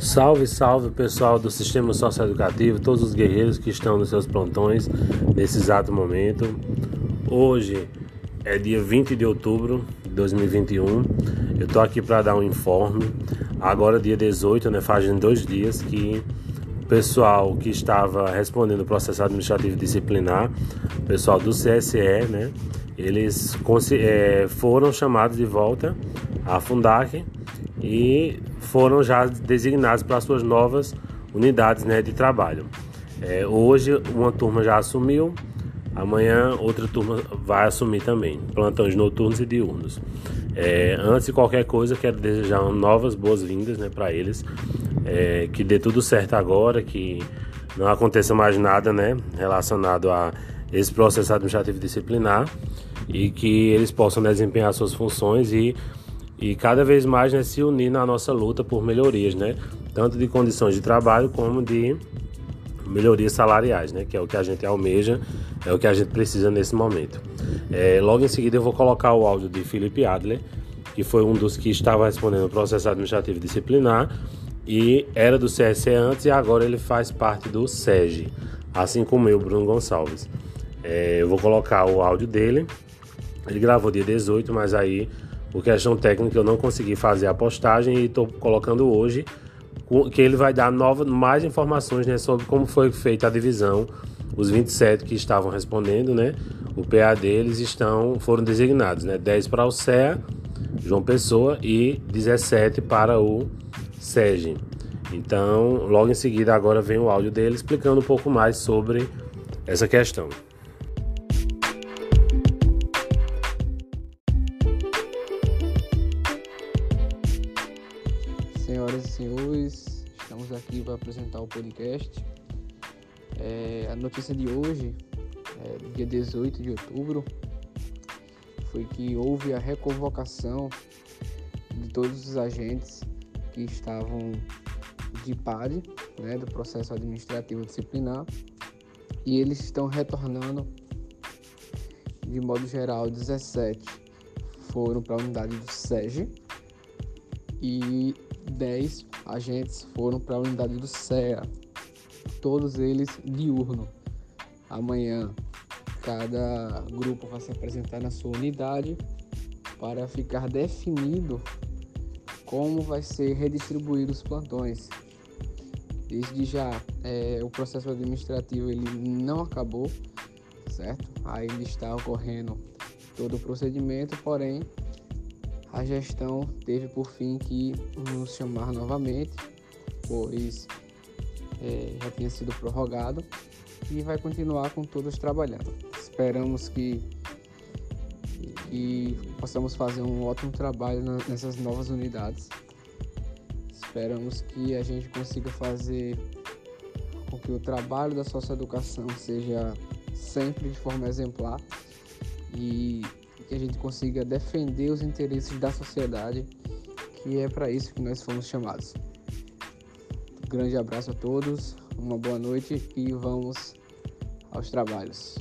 Salve, salve pessoal do Sistema Socioeducativo, todos os guerreiros que estão nos seus plantões nesse exato momento. Hoje é dia 20 de outubro de 2021. Eu tô aqui para dar um informe. Agora, dia 18, né? Fazem dois dias que o pessoal que estava respondendo o processo administrativo disciplinar, o pessoal do CSE, né? Eles é, foram chamados de volta à Fundac e foram já designados para suas novas unidades né, de trabalho. É, hoje uma turma já assumiu, amanhã outra turma vai assumir também, plantões noturnos e diurnos. É, antes de qualquer coisa, quero desejar novas boas-vindas né, para eles, é, que dê tudo certo agora, que não aconteça mais nada né, relacionado a esse processo administrativo disciplinar e que eles possam desempenhar suas funções e e cada vez mais né, se unir na nossa luta por melhorias, né? Tanto de condições de trabalho como de melhorias salariais, né? Que é o que a gente almeja, é o que a gente precisa nesse momento. É, logo em seguida eu vou colocar o áudio de Felipe Adler, que foi um dos que estava respondendo o processo administrativo disciplinar e era do CSE antes e agora ele faz parte do SEG, assim como eu, Bruno Gonçalves. É, eu vou colocar o áudio dele. Ele gravou dia 18, mas aí por questão técnica eu não consegui fazer a postagem e estou colocando hoje que ele vai dar nova, mais informações né, sobre como foi feita a divisão. Os 27 que estavam respondendo, né? O PA deles estão, foram designados, né? 10 para o CEA, João Pessoa, e 17 para o SEGE. Então, logo em seguida, agora vem o áudio dele explicando um pouco mais sobre essa questão. Senhoras e senhores, estamos aqui para apresentar o podcast. É, a notícia de hoje, é, dia 18 de outubro, foi que houve a reconvocação de todos os agentes que estavam de PAD, né, do processo administrativo disciplinar, e eles estão retornando de modo geral 17 foram para a unidade do SEG e 10 agentes foram para a unidade do CEA, todos eles diurno. Amanhã, cada grupo vai se apresentar na sua unidade para ficar definido como vai ser redistribuído os plantões. Desde já, é, o processo administrativo ele não acabou, certo? Ainda está ocorrendo todo o procedimento, porém a gestão teve por fim que nos chamar novamente, pois é, já tinha sido prorrogado e vai continuar com todos trabalhando. Esperamos que, que possamos fazer um ótimo trabalho nessas novas unidades. Esperamos que a gente consiga fazer com que o trabalho da socioeducação seja sempre de forma exemplar e que a gente consiga defender os interesses da sociedade, que é para isso que nós fomos chamados. Um grande abraço a todos, uma boa noite e vamos aos trabalhos.